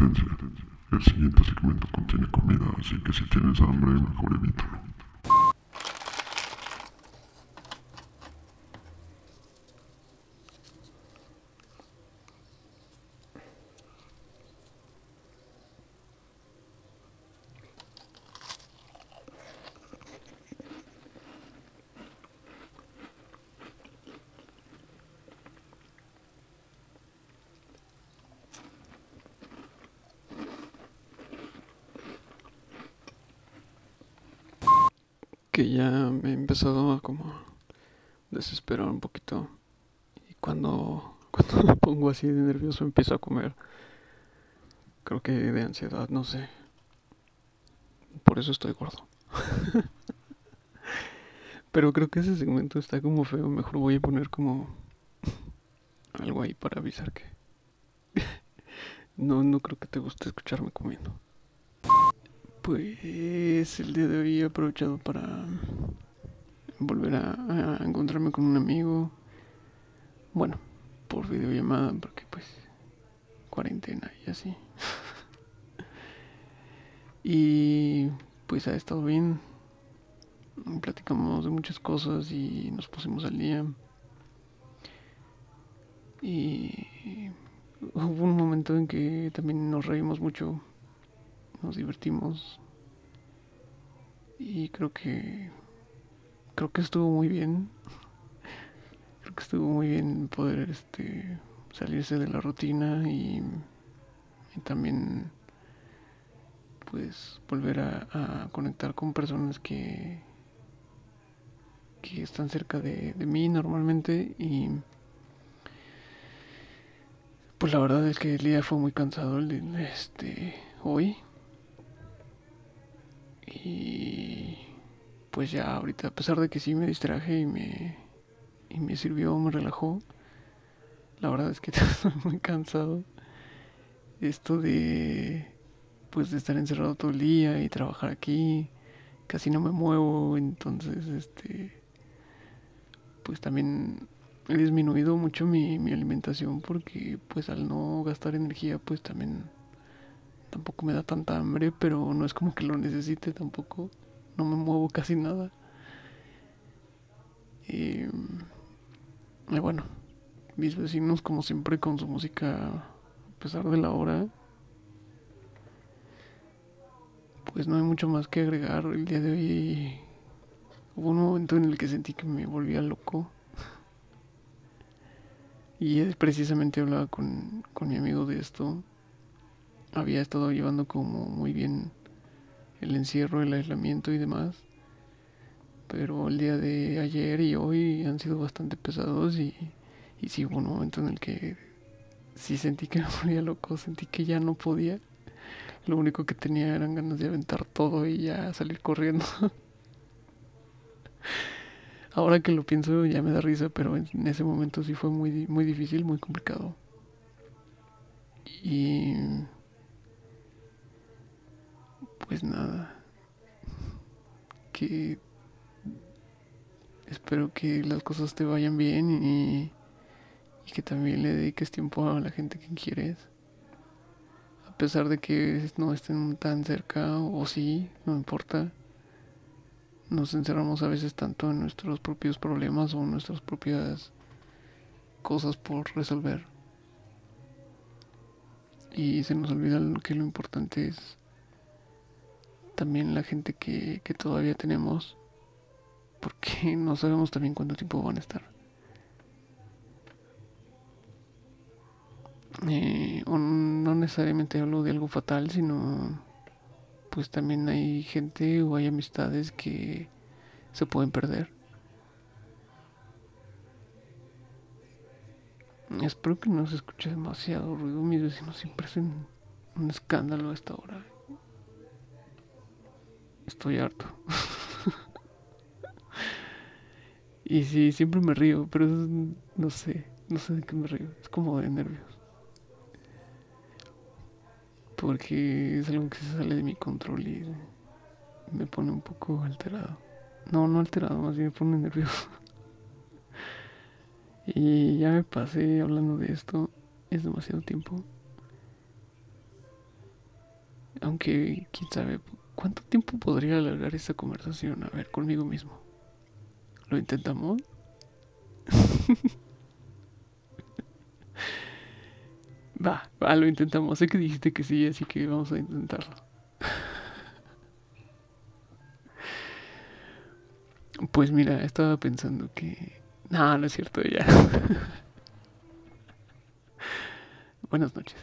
El siguiente segmento contiene comida, así que si tienes hambre, mejor evítalo. Que ya me he empezado a como desesperar un poquito. Y cuando, cuando me pongo así de nervioso empiezo a comer. Creo que de ansiedad, no sé. Por eso estoy gordo. Pero creo que ese segmento está como feo. Mejor voy a poner como algo ahí para avisar que... no, no creo que te guste escucharme comiendo. Pues el día de hoy he aprovechado para volver a, a, encontrarme con un amigo. Bueno, por videollamada, porque pues cuarentena y así. y pues ha estado bien. Platicamos de muchas cosas y nos pusimos al día. Y hubo un momento en que también nos reímos mucho nos divertimos. Y creo que creo que estuvo muy bien. Creo que estuvo muy bien poder este salirse de la rutina y, también pues volver a, conectar con personas que que están cerca de, mí normalmente. Y pues la verdad es que el día fue muy cansado el este hoy y pues ya ahorita, a pesar de que sí me distraje y me, y me sirvió, me relajó, la verdad es que estoy muy cansado. Esto de pues de estar encerrado todo el día y trabajar aquí, casi no me muevo, entonces este pues también he disminuido mucho mi, mi alimentación porque pues al no gastar energía pues también tampoco me da tanta hambre, pero no es como que lo necesite tampoco. No me muevo casi nada. Y, bueno, mis vecinos como siempre con su música a pesar de la hora. Pues no hay mucho más que agregar. El día de hoy hubo un momento en el que sentí que me volvía loco. Y precisamente hablaba con, con mi amigo de esto había estado llevando como muy bien el encierro, el aislamiento y demás. Pero el día de ayer y hoy han sido bastante pesados y, y sí hubo un momento en el que sí sentí que me volvía loco, sentí que ya no podía. Lo único que tenía eran ganas de aventar todo y ya salir corriendo. Ahora que lo pienso ya me da risa, pero en ese momento sí fue muy, muy difícil, muy complicado. Y pues nada, que espero que las cosas te vayan bien y, y, que también le dediques tiempo a la gente que quieres. A pesar de que no estén tan cerca o sí, no importa. Nos encerramos a veces tanto en nuestros propios problemas o en nuestras propias cosas por resolver. Y se nos olvida que lo importante es también la gente que, que todavía tenemos, porque no sabemos también cuánto tiempo van a estar. Eh, no necesariamente hablo de algo fatal, sino pues también hay gente o hay amistades que se pueden perder. Espero que no se escuche demasiado ruido. Mis vecinos siempre hacen un escándalo a esta hora. Estoy harto. y sí, siempre me río, pero no sé, no sé de qué me río. Es como de nervios. Porque es algo que se sale de mi control y me pone un poco alterado. No, no alterado, más bien me pone nervioso. y ya me pasé hablando de esto. Es demasiado tiempo. Aunque, quién sabe, ¿cuánto tiempo podría alargar esta conversación? A ver, conmigo mismo. ¿Lo intentamos? va, va, lo intentamos. Sé que dijiste que sí, así que vamos a intentarlo. Pues mira, estaba pensando que... No, no es cierto ya. Buenas noches.